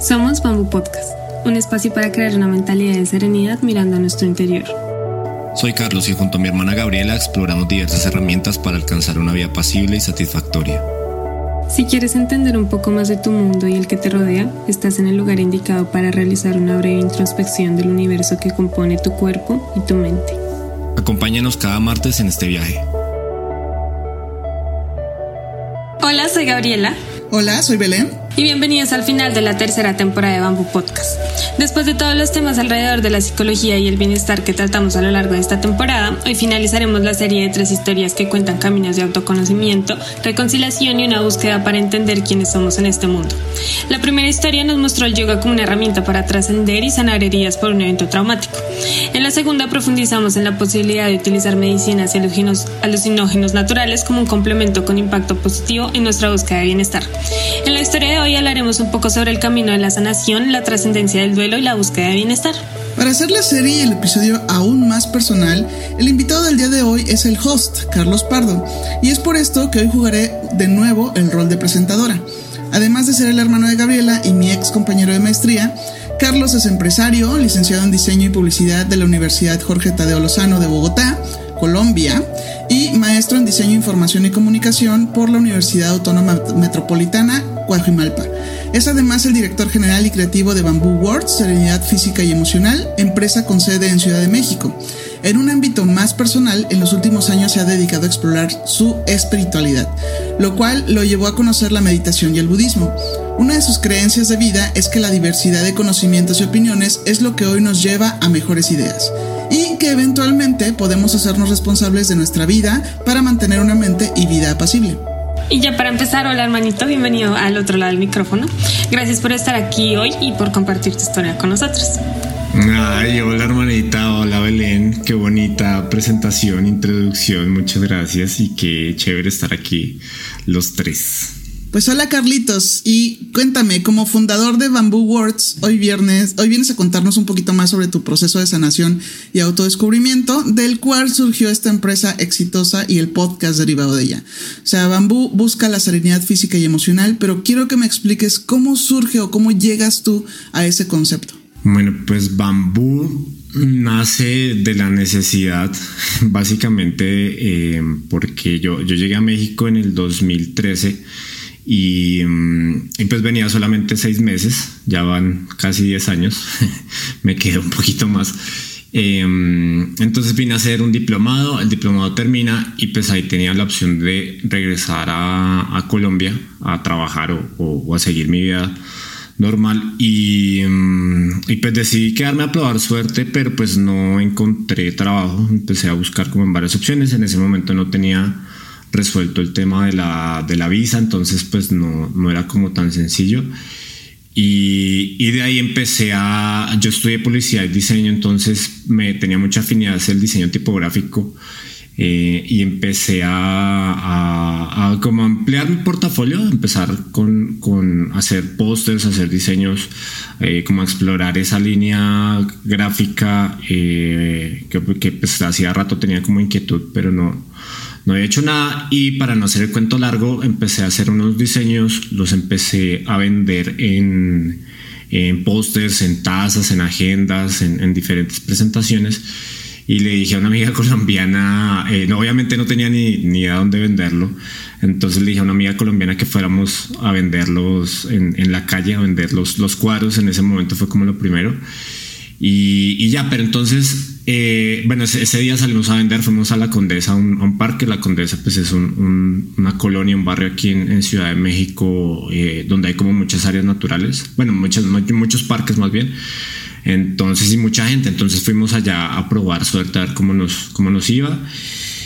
Somos Bamboo Podcast, un espacio para crear una mentalidad de serenidad mirando a nuestro interior. Soy Carlos y junto a mi hermana Gabriela exploramos diversas herramientas para alcanzar una vida pasible y satisfactoria. Si quieres entender un poco más de tu mundo y el que te rodea, estás en el lugar indicado para realizar una breve introspección del universo que compone tu cuerpo y tu mente. Acompáñanos cada martes en este viaje. Hola, soy Gabriela. Hola, soy Belén y bienvenidos al final de la tercera temporada de Bamboo Podcast. Después de todos los temas alrededor de la psicología y el bienestar que tratamos a lo largo de esta temporada, hoy finalizaremos la serie de tres historias que cuentan caminos de autoconocimiento, reconciliación y una búsqueda para entender quiénes somos en este mundo. La primera historia nos mostró el yoga como una herramienta para trascender y sanar heridas por un evento traumático. En la segunda profundizamos en la posibilidad de utilizar medicinas y alucinógenos naturales como un complemento con impacto positivo en nuestra búsqueda de bienestar. En la historia de hoy hablaremos un poco sobre el camino de la sanación, la trascendencia del duelo y la búsqueda de bienestar. Para hacer la serie y el episodio aún más personal, el invitado del día de hoy es el host, Carlos Pardo, y es por esto que hoy jugaré de nuevo el rol de presentadora. Además de ser el hermano de Gabriela y mi ex compañero de maestría, Carlos es empresario, licenciado en diseño y publicidad de la Universidad Jorge Tadeo Lozano de Bogotá, Colombia, y maestro en diseño, información y comunicación por la Universidad Autónoma Metropolitana Coajimalpa. Es además el director general y creativo de Bamboo Words, Serenidad Física y Emocional, empresa con sede en Ciudad de México. En un ámbito más personal, en los últimos años se ha dedicado a explorar su espiritualidad, lo cual lo llevó a conocer la meditación y el budismo. Una de sus creencias de vida es que la diversidad de conocimientos y opiniones es lo que hoy nos lleva a mejores ideas que eventualmente podemos hacernos responsables de nuestra vida para mantener una mente y vida apacible. Y ya para empezar, hola hermanito, bienvenido al otro lado del micrófono. Gracias por estar aquí hoy y por compartir tu historia con nosotros. Ay, hola hermanita, hola Belén, qué bonita presentación, introducción, muchas gracias y qué chévere estar aquí los tres. Pues hola Carlitos y cuéntame, como fundador de Bamboo Words, hoy viernes, hoy vienes a contarnos un poquito más sobre tu proceso de sanación y autodescubrimiento, del cual surgió esta empresa exitosa y el podcast derivado de ella. O sea, Bamboo busca la serenidad física y emocional, pero quiero que me expliques cómo surge o cómo llegas tú a ese concepto. Bueno, pues Bambú nace de la necesidad, básicamente eh, porque yo, yo llegué a México en el 2013 Mm, y, pues venía solamente seis meses, ya van casi diez años, me quedé un poquito más. Em, entonces vine a hacer un diplomado, el diplomado termina y pues ahí tenía la opción de regresar a, Colombia a trabajar o, a seguir mi vida normal y, mm, y, pues decidí quedarme a probar suerte pero pues no encontré trabajo empecé a buscar como en varias opciones en ese momento no tenía resuelto el tema de la, de la visa, entonces pues no, no era como tan sencillo. Y, y, de ahí empecé a, yo estudié publicidad y diseño, entonces me tenía mucha afinidad hacer el diseño tipográfico eh, y empecé a, a, como ampliar mi portafolio, empezar con, con hacer pósters, hacer diseños, eh, como explorar esa línea gráfica eh, que, que pues hacía rato tenía como inquietud, pero no, no había hecho nada y para no hacer el cuento largo empecé a hacer unos diseños, los empecé a vender en, en pósters, en tazas, en agendas, en, diferentes presentaciones. Y le dije a una amiga colombiana, eh, no, obviamente no tenía ni, ni idea dónde venderlo, entonces le dije a una amiga colombiana que fuéramos a venderlos en, en la calle, a vender los, los cuadros, en ese momento fue como lo primero. Y, y ya, pero entonces eh, bueno, ese, día salimos a vender, fuimos a la Condesa, a un, parque. La Condesa, pues es una colonia, un barrio aquí en, Ciudad de México, eh, donde hay como muchas áreas naturales. Bueno, muchos, muchos parques más bien. Entonces, y mucha gente. Entonces fuimos allá a probar suerte, a ver cómo nos, cómo nos iba.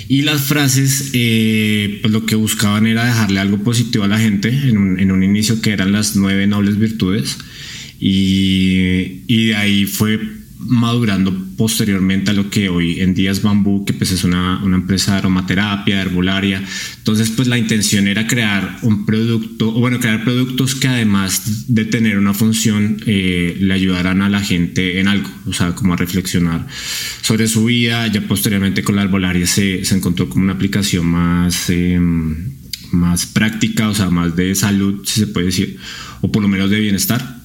Y las frases, eh, pues lo que buscaban era dejarle algo positivo a la gente en un, en un inicio que eran las nueve nobles virtudes Y, de ahí fue madurando posteriormente a lo que hoy en día es Bambú, que pues es una, una, empresa de aromaterapia, de herbolaria. Entonces, pues la intención era crear un producto, o bueno, crear productos que además de tener una función, eh, le ayudaran a la gente en algo, o sea, como a reflexionar sobre su vida. Ya posteriormente con la herbolaria se, se encontró como una aplicación más... Eh, más práctica, o sea, más de salud, si se puede decir, o por lo menos de bienestar.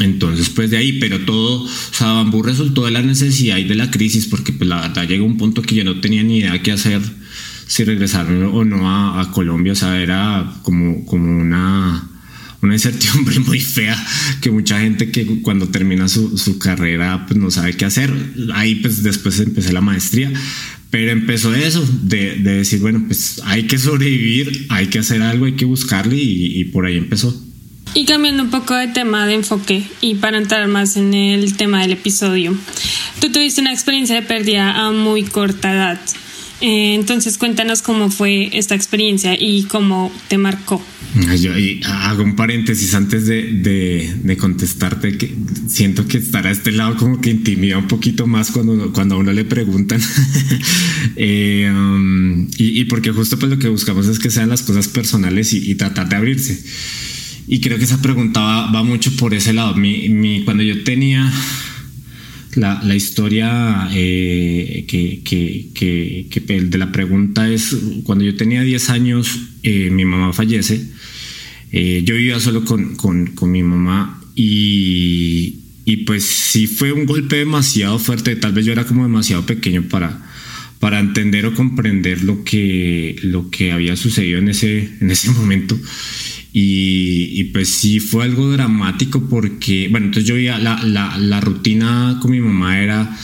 Entonces, pues de ahí, pero todo, o sea, Bambú resultó de la necesidad y de la crisis, porque pues la verdad llegó un punto que yo no tenía ni idea qué hacer, si regresar o no a, Colombia, o sea, era como, como una, una incertidumbre muy fea, que mucha gente que cuando termina su, su carrera, pues no sabe qué hacer. Ahí, pues después empecé la maestría, pero empezó eso, de, de, decir, bueno, pues hay que sobrevivir, hay que hacer algo, hay que buscarle y, y por ahí empezó. Y cambiando un poco de tema de enfoque y para entrar más en el tema del episodio, tú tuviste una experiencia de pérdida a muy corta edad. Eh, entonces cuéntanos cómo fue esta experiencia y cómo te marcó. Yo hago un paréntesis antes de, de, contestarte que siento que estar a este lado como que intimida un poquito más cuando, cuando a uno le preguntan. eh, um, y, porque justo pues lo que buscamos es que sean las cosas personales y, y tratar de abrirse. Y creo que esa pregunta va, mucho por ese lado. Mi, cuando yo tenía la, la historia eh, que, que, que, de la pregunta es, cuando yo tenía 10 años, eh, mi mamá fallece. Eh, yo vivía solo con, con, con mi mamá y, y, pues sí fue un golpe demasiado fuerte. Tal vez yo era como demasiado pequeño para, para entender o comprender lo que, lo que había sucedido en ese, en ese momento. Y, pues sí fue algo dramático porque, bueno, entonces yo veía la, la, la rutina con mi mamá era,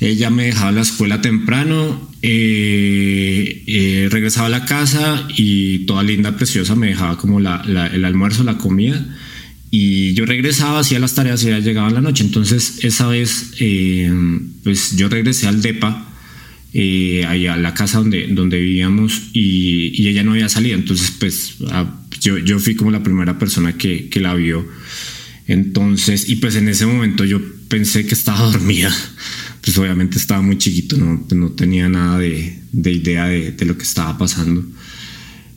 ella me dejaba la escuela temprano, eh, eh, regresaba a la casa y toda linda, preciosa, me dejaba como la, el almuerzo, la comida. Y yo regresaba, hacía las tareas y ya llegaba la noche. Entonces, esa vez, eh, pues yo regresé al DEPA, allá a la casa donde, donde vivíamos, y, y, ella no había salido. Entonces, pues a, yo, yo fui como la primera persona que, que la vio. Entonces, y pues en ese momento yo pensé que estaba dormida. Pues obviamente estaba muy chiquito, no, no tenía nada de, de idea de, de, lo que estaba pasando.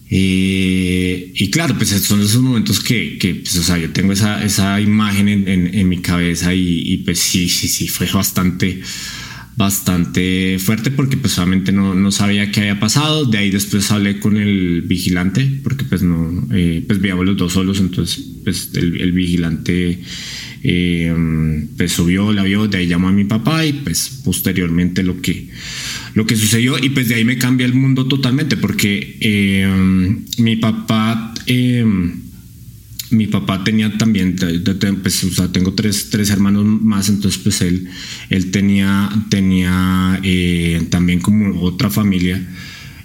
Eh, y claro, pues son esos momentos que, que pues, o sea, yo tengo esa, esa imagen en, en, mi cabeza y, pues sí, sí, sí, fue bastante, bastante fuerte porque pues solamente no, no, sabía qué había pasado. De ahí después hablé con el vigilante porque pues no, eh, pues veíamos los dos solos, entonces pues el, el vigilante eh, pues subió, la vio, de ahí llamó a mi papá y pues posteriormente lo que, lo que sucedió y pues de ahí me cambia el mundo totalmente porque eh, mi papá... Mi papá tenía también, pues, o sea, tengo tres, tres, hermanos más, entonces pues él, él tenía, tenía eh, también como otra familia.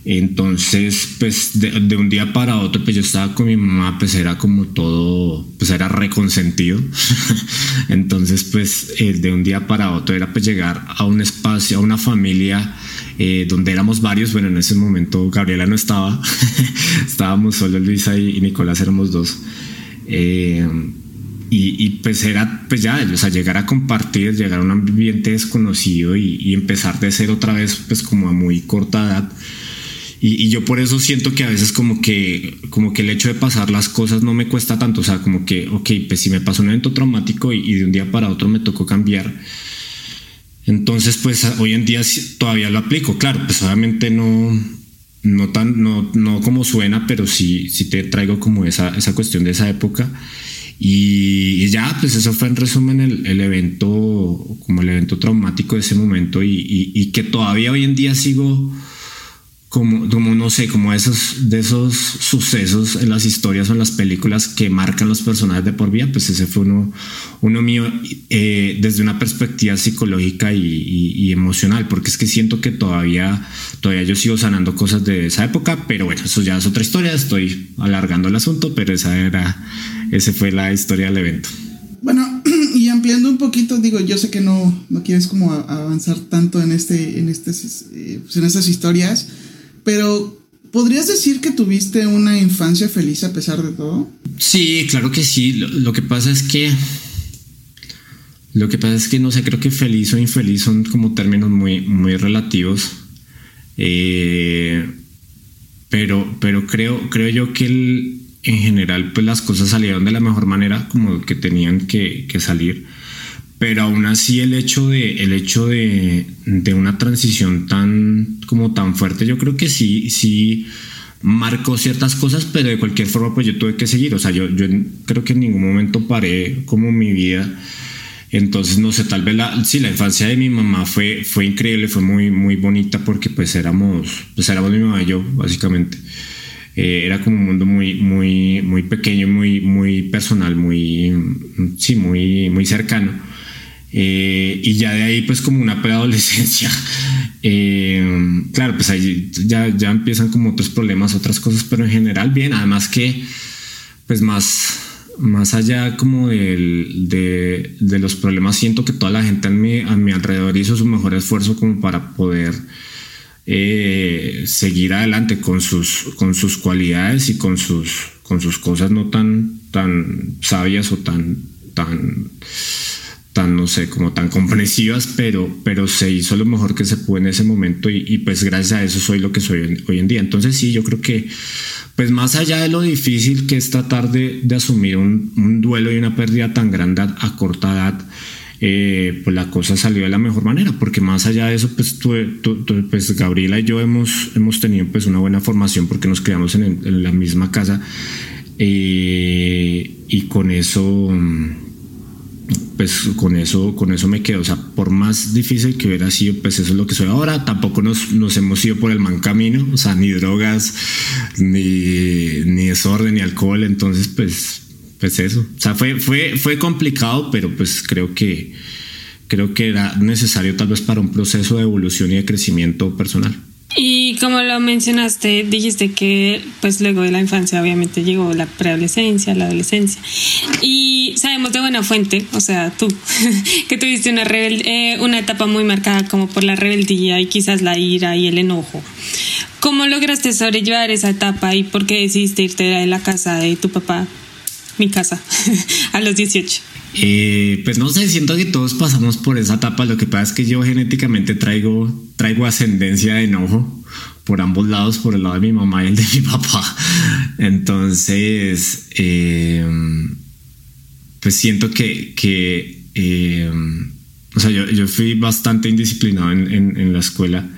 Entonces, pues de, de, un día para otro, pues yo estaba con mi mamá, pues era como todo, pues era reconsentido. Entonces, pues eh, de un día para otro era pues llegar a un espacio, a una familia eh, donde éramos varios. Bueno, en ese momento Gabriela no estaba, estábamos solo Luisa y, y Nicolás, éramos dos. Eh, y, y, pues era, pues ya, o sea, llegar a compartir, llegar a un ambiente desconocido y, y empezar de ser otra vez, pues como a muy corta edad. Y, y, yo por eso siento que a veces como que, como que el hecho de pasar las cosas no me cuesta tanto, o sea, como que, ok, pues si me pasó un evento traumático y, y de un día para otro me tocó cambiar, entonces pues hoy en día todavía lo aplico, claro, pues obviamente no, no tan, no, no como suena, pero sí, sí te traigo como esa, esa cuestión de esa época. Y, ya, pues eso fue en resumen el, el, evento, como el evento traumático de ese momento y, y, y que todavía hoy en día sigo como, como no sé, como esos, de esos sucesos en las historias o en las películas que marcan los personajes de por vida, pues ese fue uno, uno mío eh, desde una perspectiva psicológica y, y, y, emocional, porque es que siento que todavía, todavía yo sigo sanando cosas de esa época, pero bueno, eso ya es otra historia, estoy alargando el asunto, pero esa era, esa fue la historia del evento. Bueno, y ampliando un poquito, digo, yo sé que no, no quieres como avanzar tanto en este, en este, pues en estas historias, pero, ¿podrías decir que tuviste una infancia feliz a pesar de todo? Sí, claro que sí. Lo, lo que pasa es que Lo que pasa es que no sé, creo que feliz o infeliz son como términos muy, muy relativos. Eh, pero, pero creo, creo yo que en general pues las cosas salieron de la mejor manera como que tenían que, salir. Pero aún así el hecho de, el hecho de, de, una transición tan, como tan fuerte, yo creo que sí, sí marcó ciertas cosas, pero de cualquier forma pues yo tuve que seguir. O sea, yo, yo creo que en ningún momento paré como mi vida entonces, no sé, tal vez la, sí, la infancia de mi mamá fue, fue increíble, fue muy, muy bonita porque pues éramos, pues éramos mi mamá y yo, básicamente. Eh, era como un mundo muy, muy, muy pequeño, muy, muy personal, muy, sí, muy, muy cercano. Eh, y ya de ahí, pues como una preadolescencia, eh, claro, pues ahí ya, ya empiezan como otros problemas, otras cosas, pero en general bien, además que, pues más, más allá como de, los problemas, siento que toda la gente a mi, a mi alrededor hizo su mejor esfuerzo como para poder eh, seguir adelante con sus, con sus cualidades y con sus, con sus cosas no tan, tan sabias o tan, tan, tan, no sé, como tan comprensivas, pero, pero se hizo lo mejor que se pudo en ese momento y, pues gracias a eso soy lo que soy hoy en día. Entonces sí, yo creo que pues más allá de lo difícil que es tratar de, asumir un, duelo y una pérdida tan grande a, corta edad, eh, pues la cosa salió de la mejor manera, porque más allá de eso, pues, pues Gabriela y yo hemos, hemos tenido pues una buena formación porque nos criamos en, la misma casa eh, y con eso pues con eso, con eso me quedo. O sea, por más difícil que hubiera sido, pues eso es lo que soy ahora. Tampoco nos, nos hemos ido por el mal camino, o sea, ni drogas, ni, ni desorden, ni alcohol. Entonces, pues, pues eso. O sea, fue, fue, fue complicado, pero pues creo que, creo que era necesario tal vez para un proceso de evolución y de crecimiento personal. Y como lo mencionaste, dijiste que pues luego de la infancia obviamente llegó la preadolescencia, la adolescencia. Y sabemos de buena fuente, o sea, tú, que tuviste una, eh, una etapa muy marcada como por la rebeldía y quizás la ira y el enojo. ¿Cómo lograste sobrellevar esa etapa y por qué decidiste irte de la casa de tu papá, mi casa, a los 18? Eh, pues no sé, siento que todos pasamos por esa etapa. Lo que pasa es que yo genéticamente traigo, traigo ascendencia de enojo por ambos lados, por el lado de mi mamá y el de mi papá. Entonces, eh, pues siento que, eh, o sea, yo, fui bastante indisciplinado en, la escuela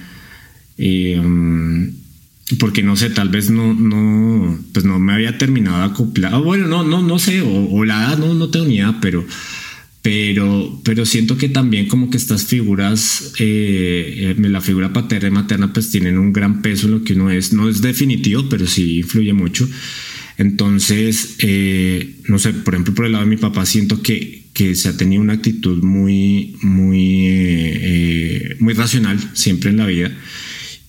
porque no sé, tal vez no, no, pues no me había terminado de acoplar. Bueno, no, no, no sé, o, la edad no, no tengo ni idea, pero, pero, pero siento que también como que estas figuras, eh, eh, la figura paterna y materna, pues tienen un gran peso en lo que uno es. No es definitivo, pero sí influye mucho. Entonces, eh, no sé, por ejemplo, por el lado de mi papá, siento que, que se ha tenido una actitud muy, muy, muy racional siempre en la vida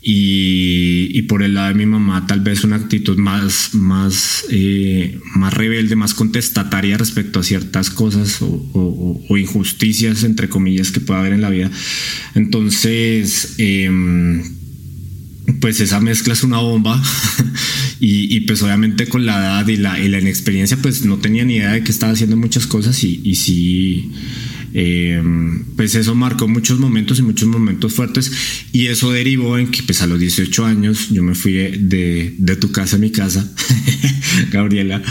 y, por el lado de mi mamá tal vez una actitud más, más, eh, más rebelde, más contestataria respecto a ciertas cosas o, injusticias, entre comillas, que pueda haber en la vida. Entonces, em, pues esa mezcla es una bomba y, pues obviamente con la edad y la, y la inexperiencia pues no tenía ni idea de que estaba haciendo muchas cosas y, y sí eh, pues eso marcó muchos momentos y muchos momentos fuertes y eso derivó en que pues a los 18 años yo me fui de, tu casa a mi casa, Gabriela.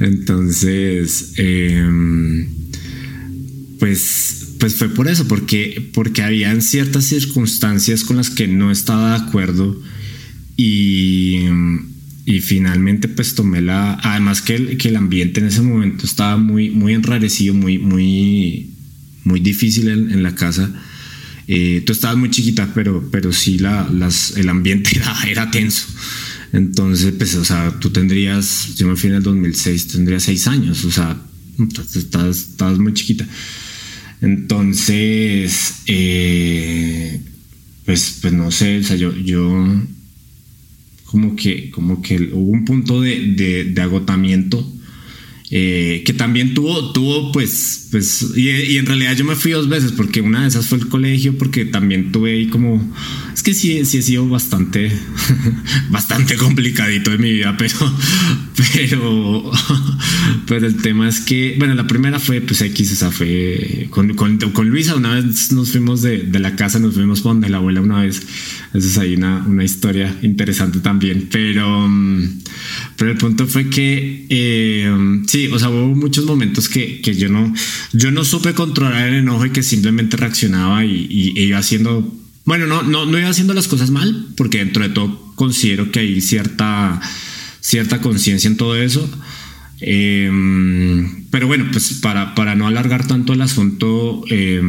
Entonces, em, pues, pues fue por eso, porque, porque habían ciertas circunstancias con las que no estaba de acuerdo y, y finalmente pues tomé la... Además que el, que el ambiente en ese momento estaba muy, muy enrarecido, muy, muy muy difícil en, la casa. Eh, tú estabas muy chiquita, pero, pero sí la, el ambiente era, tenso. Entonces, pues, o sea, tú tendrías, yo me fui en el 2006, tendrías seis años, o sea, estabas muy chiquita. Entonces, eh, pues, pues no sé, o sea, yo, yo como que, como que hubo un punto de, de agotamiento eh, que también tuvo, tuvo pues, pues, y, en realidad yo me fui dos veces, porque una de esas fue el colegio, porque también tuve ahí como, es que sí, sí he sido bastante, bastante complicadito en mi vida, pero, pero, pero el tema es que, bueno, la primera fue, pues X, o sea, fue con, con, con Luisa, una vez nos fuimos de, de, la casa, nos fuimos con la abuela una vez, esa es ahí una, una historia interesante también, pero, pero el punto fue que, eh, sí, o sea, hubo muchos momentos que, que, yo no, yo no supe controlar el enojo y que simplemente reaccionaba y, iba haciendo, bueno, no, no, no iba haciendo las cosas mal, porque dentro de todo considero que hay cierta, cierta conciencia en todo eso. Em, pero bueno, pues para, para no alargar tanto el asunto, eh,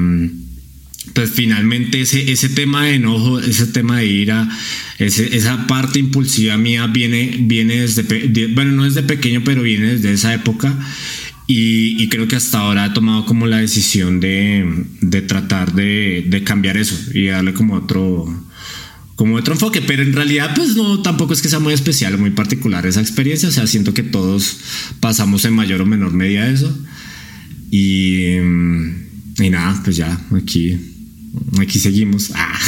pues finalmente ese, ese tema de enojo, ese tema de ira, esa parte impulsiva mía viene, viene desde, bueno, no desde pequeño, pero viene desde esa época. Y, creo que hasta ahora he tomado como la decisión de, de tratar de, de, cambiar eso y darle como otro, como otro enfoque, pero en realidad pues no, tampoco es que sea muy especial o muy particular esa experiencia, o sea, siento que todos pasamos en mayor o menor medida eso. Y, y nada, pues ya, aquí aquí seguimos. Ah.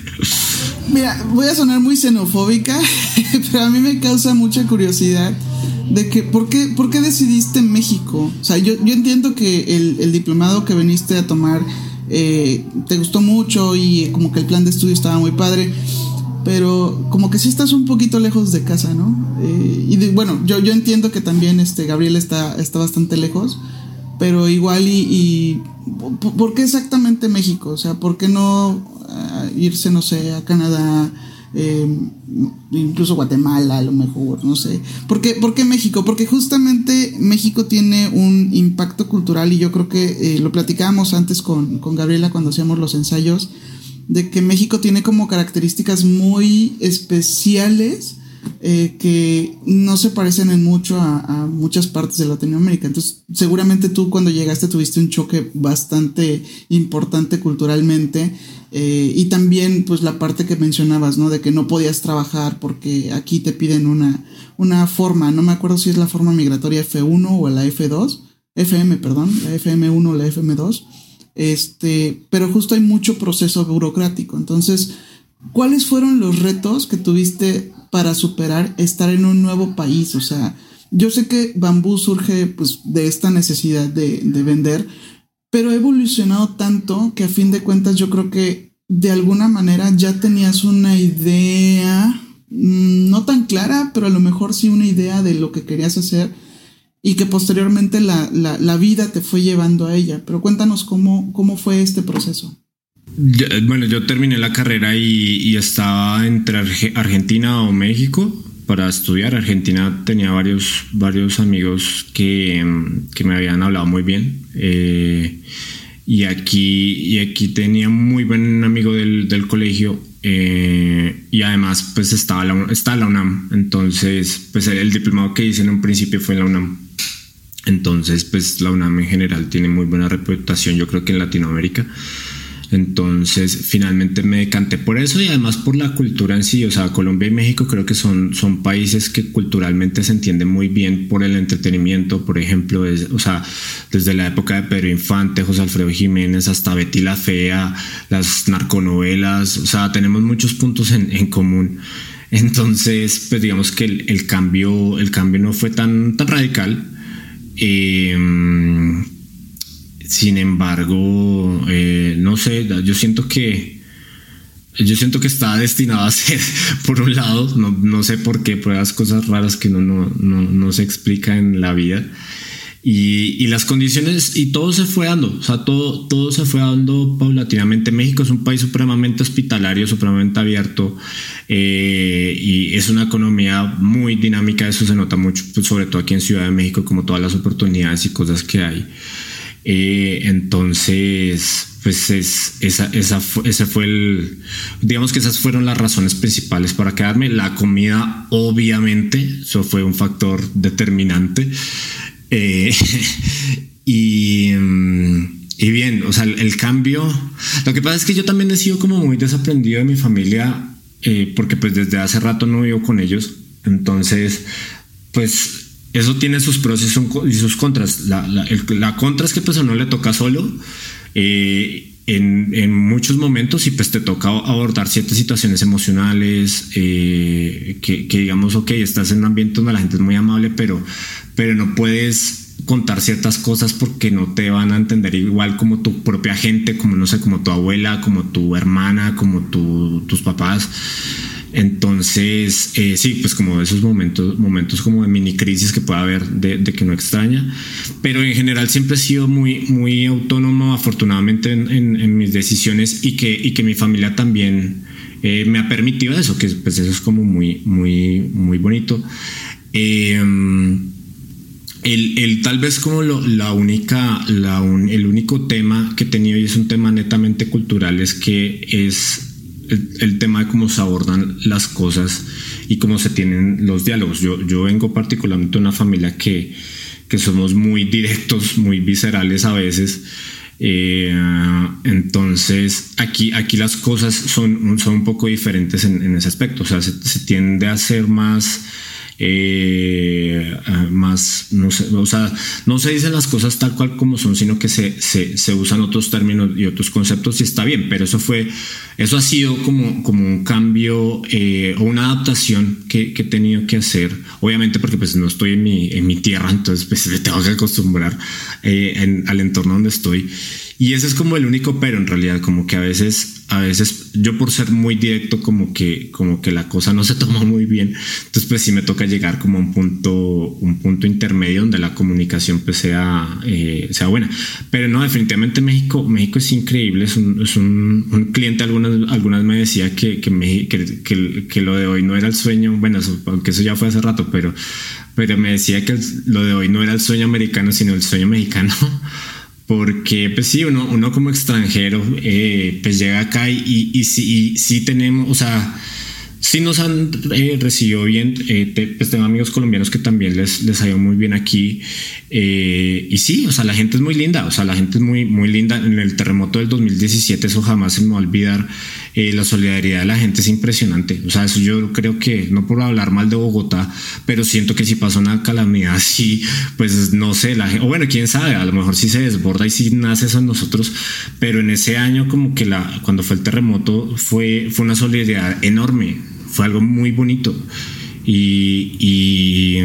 Mira, voy a sonar muy xenofóbica, pero a mí me causa mucha curiosidad de que, ¿por qué, por qué decidiste México? O sea, yo, yo entiendo que el, diplomado que viniste a tomar eh, te gustó mucho y como que el plan de estudio estaba muy padre, pero como que sí estás un poquito lejos de casa, ¿no? Eh, y bueno, yo, yo entiendo que también este, Gabriel está, está bastante lejos, pero igual y, ¿por qué exactamente México? O sea, ¿por qué no eh, irse, no sé, a Canadá, eh, incluso Guatemala a lo mejor, no sé? ¿Por qué, ¿Por qué, México? Porque justamente México tiene un impacto cultural y yo creo que eh, lo platicábamos antes con, con Gabriela cuando hacíamos los ensayos, de que México tiene como características muy especiales eh, que no se parecen en mucho a, muchas partes de Latinoamérica. Entonces, seguramente tú cuando llegaste tuviste un choque bastante importante culturalmente eh, y también pues la parte que mencionabas, ¿no? De que no podías trabajar porque aquí te piden una, una forma, no me acuerdo si es la forma migratoria F1 o la F2, FM, perdón, la FM1 o la FM2. Este, pero justo hay mucho proceso burocrático. Entonces, ¿cuáles fueron los retos que tuviste para superar estar en un nuevo país. O sea, yo sé que bambú surge pues de esta necesidad de, vender, pero ha evolucionado tanto que a fin de cuentas yo creo que de alguna manera ya tenías una idea, mm, no tan clara, pero a lo mejor sí una idea de lo que querías hacer y que posteriormente la, vida te fue llevando a ella. Pero cuéntanos cómo, cómo fue este proceso bueno, yo terminé la carrera y, estaba entre Argentina o México para estudiar. Argentina tenía varios, varios amigos que, me habían hablado muy bien. Eh, y, aquí, y aquí tenía muy buen amigo del, colegio. Eh, y además, pues estaba la, está la UNAM. Entonces, pues el diplomado que hice en un principio fue en la UNAM. Entonces, pues la UNAM en general tiene muy buena reputación, yo creo que en Latinoamérica. Entonces, finalmente me decanté por eso y además por la cultura en sí. O sea, Colombia y México creo que son, son países que culturalmente se entienden muy bien por el entretenimiento. Por ejemplo, o sea, desde la época de Pedro Infante, José Alfredo Jiménez, hasta Betty la Fea, las narconovelas. O sea, tenemos muchos puntos en, común. Entonces, pues digamos que el, cambio, el cambio no fue tan, tan radical. Eh, sin embargo, eh, no sé, yo siento que yo siento que está destinado a ser, por un lado, no, sé por qué, las cosas raras que no, no, no, se explica en la vida. Y, las condiciones, y todo se fue dando, o sea, todo, todo se fue dando paulatinamente. México es un país supremamente hospitalario, supremamente abierto, eh, y es una economía muy dinámica, eso se nota mucho, pues, sobre todo aquí en Ciudad de México, como todas las oportunidades y cosas que hay. Eh, entonces, pues es, esa, esa, ese fue el, digamos que esas fueron las razones principales para quedarme. La comida, obviamente, eso fue un factor determinante. Eh, y, y, bien, o sea, el, cambio, lo que pasa es que yo también he sido como muy desaprendido de mi familia, eh, porque pues desde hace rato no vivo con ellos. Entonces, pues eso tiene sus pros y, sus contras. La, la, contra es que pues a uno le toca solo. Eh, en, muchos momentos y pues te toca abordar ciertas situaciones emocionales eh, que, digamos, ok, estás en un ambiente donde la gente es muy amable, pero, pero no puedes contar ciertas cosas porque no te van a entender igual como tu propia gente, como no sé, como tu abuela, como tu hermana, como tus papás. Entonces, eh, sí, pues como esos momentos, momentos como de mini crisis que puede haber de, que no extraña, pero en general siempre he sido muy, muy autónomo, afortunadamente en, mis decisiones y que, y que mi familia también eh, me ha permitido eso, que pues eso es como muy, muy, muy bonito. Em, el, tal vez como la única, la el único tema que he tenido y es un tema netamente cultural es que es el, tema de cómo se abordan las cosas y cómo se tienen los diálogos. Yo, yo vengo particularmente de una familia que, que somos muy directos, muy viscerales a veces. Eh, entonces, aquí, aquí las cosas son, son un poco diferentes en, ese aspecto. O sea, se, se tiende a ser más eh, no sé, o no se dicen las cosas tal cual como son, sino que se, se, usan otros términos y otros conceptos y está bien, pero eso fue, eso ha sido como, como un cambio eh, o una adaptación que, que, he tenido que hacer, obviamente porque pues no estoy en mi, en mi tierra, entonces pues me tengo que acostumbrar eh, al entorno donde estoy. Y ese es como el único pero en realidad, como que a veces, a veces yo por ser muy directo, como que, como que la cosa no se toma muy bien. Entonces, pues sí me toca llegar como a un punto, un punto intermedio donde la comunicación pues sea, eh, sea buena. Pero no, definitivamente México, México es increíble. Es un, es un, cliente, algunas, algunas me decía que, que, que, que, lo de hoy no era el sueño. Bueno, aunque eso ya fue hace rato, pero, pero me decía que lo de hoy no era el sueño americano, sino el sueño mexicano porque pues sí, uno, uno como extranjero eh, pues llega acá y, y, sí, y, tenemos, o sea, sí nos han eh, recibido bien, eh, pues tengo amigos colombianos que también les, les ha ido muy bien aquí y sí, o sea, la gente es muy linda, o sea, la gente es muy, muy linda. En el terremoto del 2017 eso jamás se me va a olvidar. Eh, la solidaridad de la gente es impresionante. O sea, eso yo creo que, no por hablar mal de Bogotá, pero siento que si pasa una calamidad así, pues no sé, la o bueno, quién sabe, a lo mejor sí se desborda y sí nace eso en nosotros, pero en ese año como que la, cuando fue el terremoto fue, fue una solidaridad enorme, fue algo muy bonito. y, y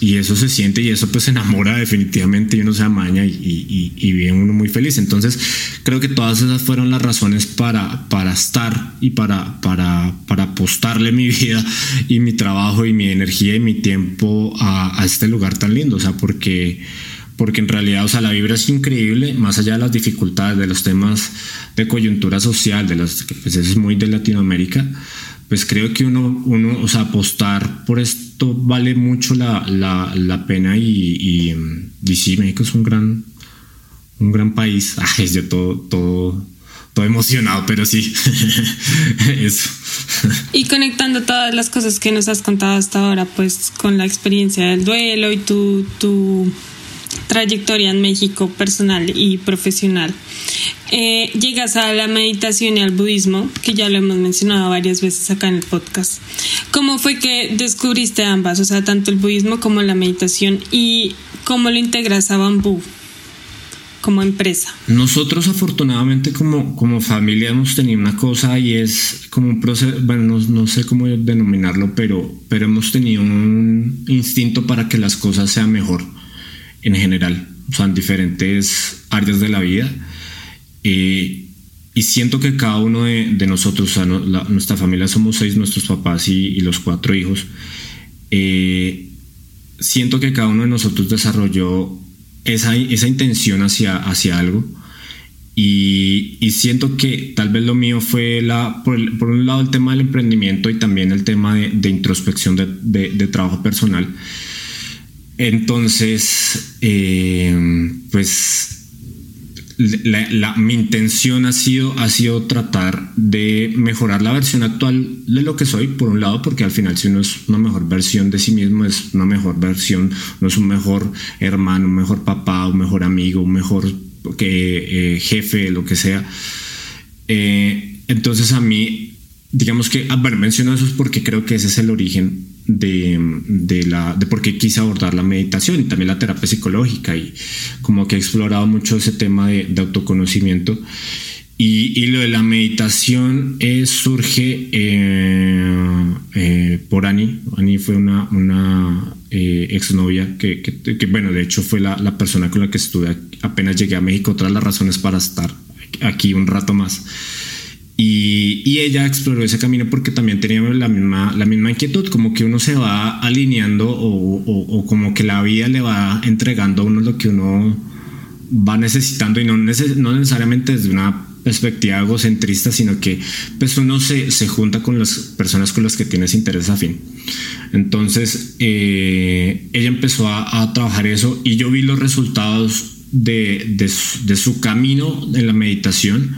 y eso se siente y eso pues enamora definitivamente y uno se amaña y, y, vive uno muy feliz. Entonces creo que todas esas fueron las razones para, para estar y para, para, para apostarle mi vida y mi trabajo y mi energía y mi tiempo a, este lugar tan lindo. O sea, porque, porque en realidad, o sea, la vibra es increíble, más allá de las dificultades, de los temas de coyuntura social, de los que pues eso es muy de Latinoamérica pues creo que uno, uno, o sea, apostar por esto vale mucho la, la, la pena y, y, sí, México es un gran, un gran país. Ay, yo todo, todo, todo emocionado, pero sí, eso. Y conectando todas las cosas que nos has contado hasta ahora, pues con la experiencia del duelo y tu, tu trayectoria en México personal y profesional. Eh, llegas a la meditación y al budismo, que ya lo hemos mencionado varias veces acá en el podcast. ¿Cómo fue que descubriste ambas, o sea, tanto el budismo como la meditación y cómo lo integras a Bambú? como empresa? Nosotros afortunadamente como, como familia hemos tenido una cosa y es como un proceso, bueno, no, no, sé cómo denominarlo, pero, pero hemos tenido un instinto para que las cosas sean mejor en general, o sea, en diferentes áreas de la vida. Eh, y siento que cada uno de, nosotros, nuestra familia somos seis, nuestros papás y, los cuatro hijos, eh, siento que cada uno de nosotros desarrolló esa, esa intención hacia, hacia algo. Y, siento que tal vez lo mío fue la, por, un lado el tema del emprendimiento y también el tema de, introspección de, trabajo personal. Entonces, eh, pues mi intención ha sido, ha sido tratar de mejorar la versión actual de lo que soy, por un lado, porque al final si uno es una mejor versión de sí mismo, es una mejor versión, no es un mejor hermano, un mejor papá, un mejor amigo, un mejor que, eh, jefe, lo que sea. Eh, entonces a mí, digamos que, bueno, menciono eso porque creo que ese es el origen de, la, de por qué quise abordar la meditación y también la terapia psicológica y como que he explorado mucho ese tema de, autoconocimiento. Y, lo de la meditación surge eh, eh, por Ani. Ani fue una, una eh, exnovia que, que, bueno, de hecho fue la, la, persona con la que estuve apenas llegué a México, otras las razones para estar aquí un rato más. Y, ella exploró ese camino porque también tenía la misma, la misma inquietud, como que uno se va alineando o, como que la vida le va entregando a uno lo que uno va necesitando y no, no necesariamente desde una perspectiva egocentrista, sino que pues uno se, se, junta con las personas con las que tienes interés afín. Entonces eh, ella empezó a, trabajar eso y yo vi los resultados de, de, de su camino en la meditación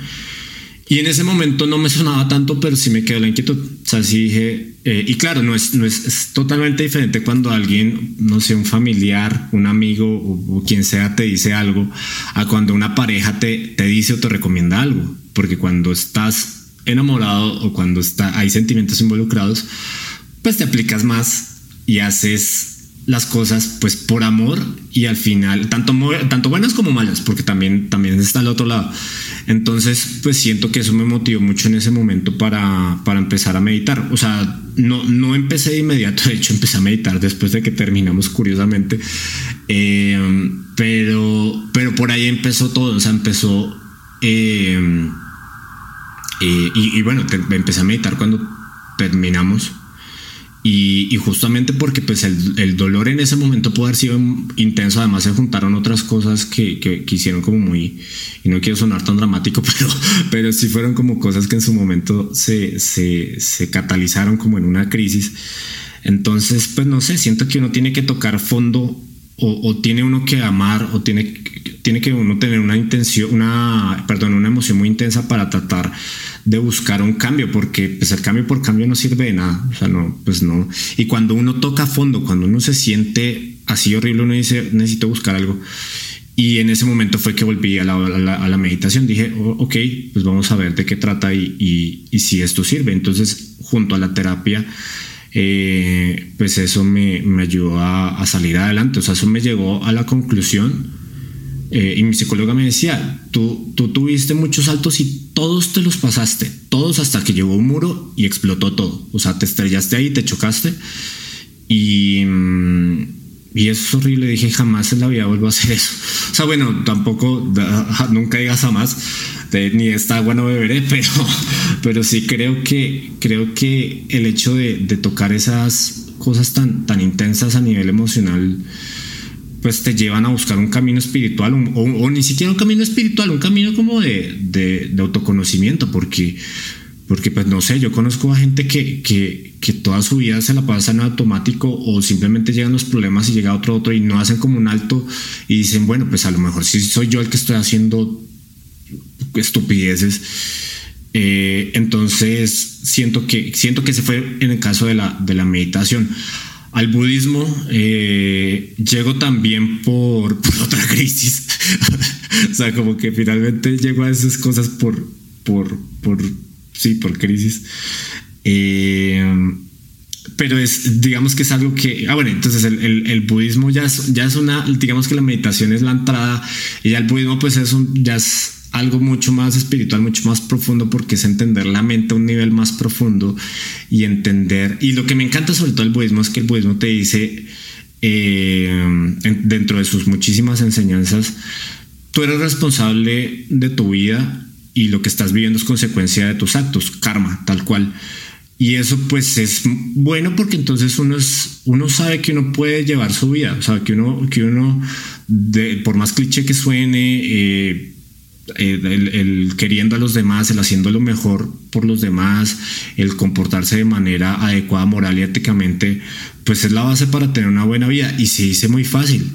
y en ese momento no me sonaba tanto, pero sí me quedó la inquietud. O sea, sí dije, eh, y claro, no, es, no es, totalmente diferente cuando alguien, no sé, un familiar, un amigo o, quien sea te dice algo, a cuando una pareja te, te dice o te recomienda algo. Porque cuando estás enamorado o cuando está, hay sentimientos involucrados, pues te aplicas más y haces las cosas pues por amor y al final tanto tanto buenas como malas porque también también está al otro lado. Entonces pues siento que eso me motivó mucho en ese momento para, para empezar a meditar. O sea no no empecé de inmediato de hecho empecé a meditar después de que terminamos curiosamente. Eh, pero pero por ahí empezó todo. O sea empezó eh, eh, y bueno empecé a meditar cuando terminamos y, justamente porque pues el, dolor en ese momento pudo haber sido intenso, además se juntaron otras cosas que, que, hicieron como muy, y no quiero sonar tan dramático, pero, pero sí fueron como cosas que en su momento se, se, se catalizaron como en una crisis. Entonces, pues no sé, siento que uno tiene que tocar fondo o, tiene uno que amar o tiene, tiene que uno tener una intención, una, perdón, una emoción muy intensa para tratar de buscar un cambio, porque pues el cambio por cambio no sirve de nada, o sea, no, pues no. Y cuando uno toca fondo, cuando uno se siente así horrible, uno dice, necesito buscar algo. Y en ese momento fue que volví a la, a la, meditación. Dije, ok, pues vamos a ver de qué trata y, y, si esto sirve. Entonces, junto a la terapia, eh, pues eso me, me ayudó a, a, salir adelante. O sea, eso me llegó a la conclusión eh, y mi psicóloga me decía, tú, tú tuviste muchos saltos y todos te los pasaste, todos hasta que llegó un muro y explotó todo. O sea, te estrellaste ahí, te chocaste y, mm, y es horrible. Dije, jamás en la vida vuelvo a hacer eso. O sea, bueno, tampoco, nunca digas jamás, ni esta agua no beberé, pero, pero sí creo que, creo que el hecho de, de tocar esas cosas tan, tan intensas a nivel emocional, pues te llevan a buscar un camino espiritual o, ni siquiera un camino espiritual, un camino como de, de, autoconocimiento, porque, porque pues no sé, yo conozco a gente que, que, que, toda su vida se la pasa en automático o simplemente llegan los problemas y llega otro otro y no hacen como un alto y dicen, bueno, pues a lo mejor sí soy yo el que estoy haciendo estupideces. Eh, entonces siento que siento que se fue en el caso de la, de la meditación al budismo eh, llego también por, otra crisis. o sea, como que finalmente llego a esas cosas por, por, por sí, por crisis. Eh, pero es, digamos que es algo que, ah, bueno, entonces el, el, budismo ya es, ya es una, digamos que la meditación es la entrada y ya el budismo pues es un, ya es algo mucho más espiritual, mucho más profundo, porque es entender la mente a un nivel más profundo y entender. Y lo que me encanta sobre todo el budismo es que el budismo te dice, eh, dentro de sus muchísimas enseñanzas, tú eres responsable de tu vida y lo que estás viviendo es consecuencia de tus actos, karma, tal cual. Y eso pues es bueno porque entonces uno, es, uno sabe que uno puede llevar su vida, o sea, que uno, que uno por más cliché que suene, eh, el, queriendo a los demás, el haciendo lo mejor por los demás, el comportarse de manera adecuada moral y éticamente, pues es la base para tener una buena vida. Y se dice muy fácil,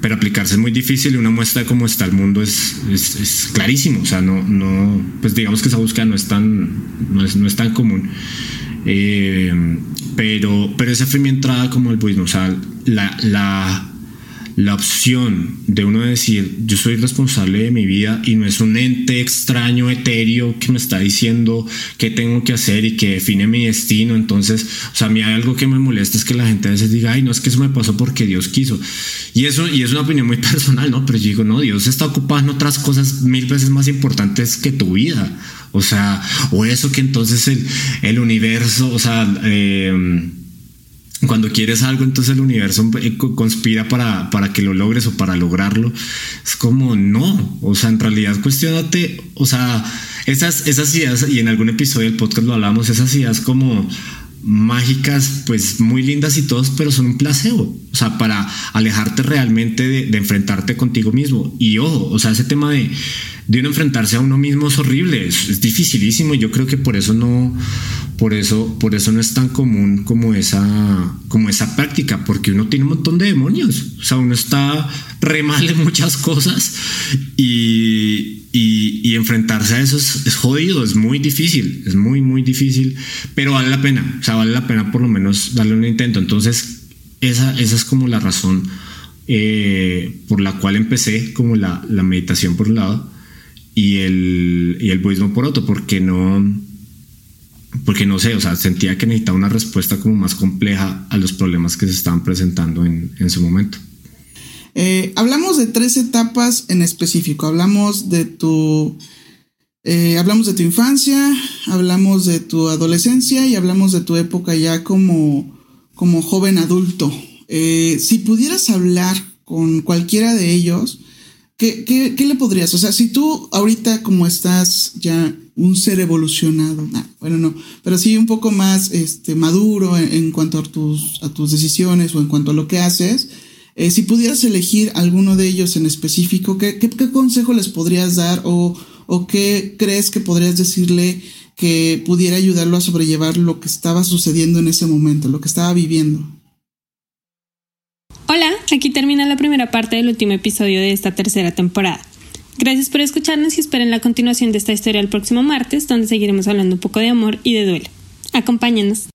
pero aplicarse es muy difícil y una muestra de cómo está el mundo es, es, clarísimo. O sea, no, no, pues digamos que esa búsqueda no es tan, no es, no es tan común. Eh, pero, pero esa fue mi entrada como el budismo. O sea, la, la la opción de uno decir yo soy responsable de mi vida y no es un ente extraño, etéreo que me está diciendo qué tengo que hacer y que define mi destino. Entonces, o sea, a mí hay algo que me molesta es que la gente a veces diga, ay, no es que eso me pasó porque Dios quiso. Y eso, y es una opinión muy personal, ¿no? Pero yo digo, no, Dios está ocupado en otras cosas mil veces más importantes que tu vida. O sea, o eso que entonces el, el universo, o sea, eh, cuando quieres algo, entonces el universo conspira para, para que lo logres o para lograrlo. Es como no, o sea, en realidad cuestionate, o sea, esas, esas ideas, y en algún episodio del podcast lo hablamos, esas ideas como mágicas, pues muy lindas y todos, pero son un placebo, o sea, para alejarte realmente de, de enfrentarte contigo mismo. Y ojo, o sea, ese tema de, de uno enfrentarse a uno mismo es horrible, es, es dificilísimo. Yo creo que por eso no, por eso, por eso no es tan común como esa, como esa práctica, porque uno tiene un montón de demonios. O sea, uno está re mal en muchas cosas y, y, y enfrentarse a eso es, es, jodido, es muy difícil, es muy, muy difícil, pero vale la pena. O sea, vale la pena por lo menos darle un intento. Entonces, esa, esa es como la razón eh, por la cual empecé como la, la meditación por un lado y el, y el budismo por otro, porque no porque no sé, o sea, sentía que necesitaba una respuesta como más compleja a los problemas que se estaban presentando en, en su momento. Eh, hablamos de tres etapas en específico. Hablamos de tu. Eh, hablamos de tu infancia, hablamos de tu adolescencia y hablamos de tu época ya como, como joven adulto. Eh, si pudieras hablar con cualquiera de ellos, ¿qué, qué, qué le podrías? O sea, si tú ahorita como estás ya un ser evolucionado, nah, bueno, no, pero sí un poco más este, maduro en, en, cuanto a tus, a tus decisiones o en cuanto a lo que haces, eh, si pudieras elegir alguno de ellos en específico, ¿qué, qué, qué consejo les podrías dar o, o, qué crees que podrías decirle que pudiera ayudarlo a sobrellevar lo que estaba sucediendo en ese momento, lo que estaba viviendo? Hola, aquí termina la primera parte del último episodio de esta tercera temporada. Gracias por escucharnos y esperen la continuación de esta historia el próximo martes, donde seguiremos hablando un poco de amor y de duelo. Acompáñenos.